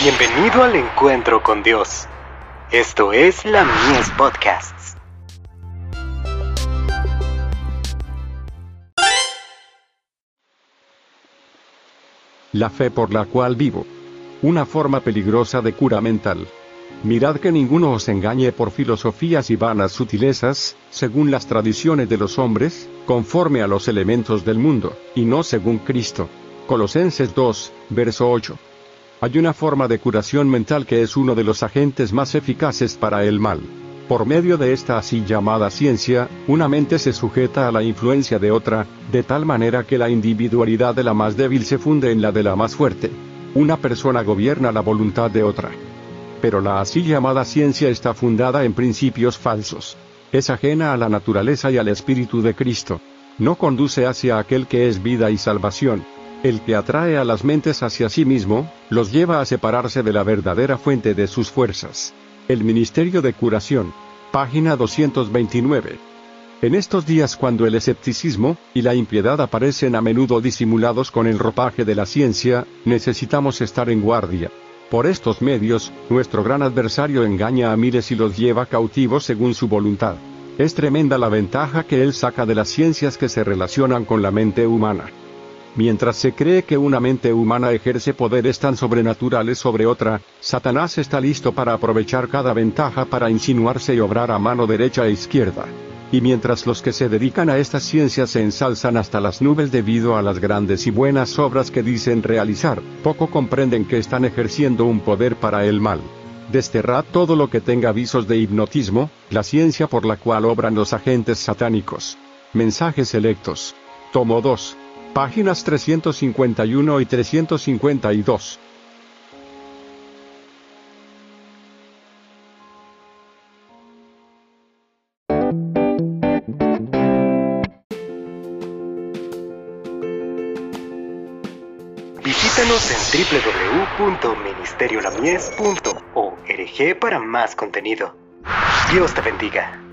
Bienvenido al encuentro con Dios. Esto es la Mies Podcasts. La fe por la cual vivo. Una forma peligrosa de cura mental. Mirad que ninguno os engañe por filosofías y vanas sutilezas, según las tradiciones de los hombres, conforme a los elementos del mundo, y no según Cristo. Colosenses 2, verso 8. Hay una forma de curación mental que es uno de los agentes más eficaces para el mal. Por medio de esta así llamada ciencia, una mente se sujeta a la influencia de otra, de tal manera que la individualidad de la más débil se funde en la de la más fuerte. Una persona gobierna la voluntad de otra. Pero la así llamada ciencia está fundada en principios falsos. Es ajena a la naturaleza y al espíritu de Cristo. No conduce hacia aquel que es vida y salvación. El que atrae a las mentes hacia sí mismo, los lleva a separarse de la verdadera fuente de sus fuerzas. El Ministerio de Curación. Página 229. En estos días cuando el escepticismo y la impiedad aparecen a menudo disimulados con el ropaje de la ciencia, necesitamos estar en guardia. Por estos medios, nuestro gran adversario engaña a miles y los lleva cautivos según su voluntad. Es tremenda la ventaja que él saca de las ciencias que se relacionan con la mente humana. Mientras se cree que una mente humana ejerce poderes tan sobrenaturales sobre otra, Satanás está listo para aprovechar cada ventaja para insinuarse y obrar a mano derecha e izquierda. Y mientras los que se dedican a estas ciencias se ensalzan hasta las nubes debido a las grandes y buenas obras que dicen realizar, poco comprenden que están ejerciendo un poder para el mal. Desterrad todo lo que tenga visos de hipnotismo, la ciencia por la cual obran los agentes satánicos. Mensajes selectos. Tomo 2. Páginas 351 y 352. Visítanos en www.ministeriolamies.org para más contenido. Dios te bendiga.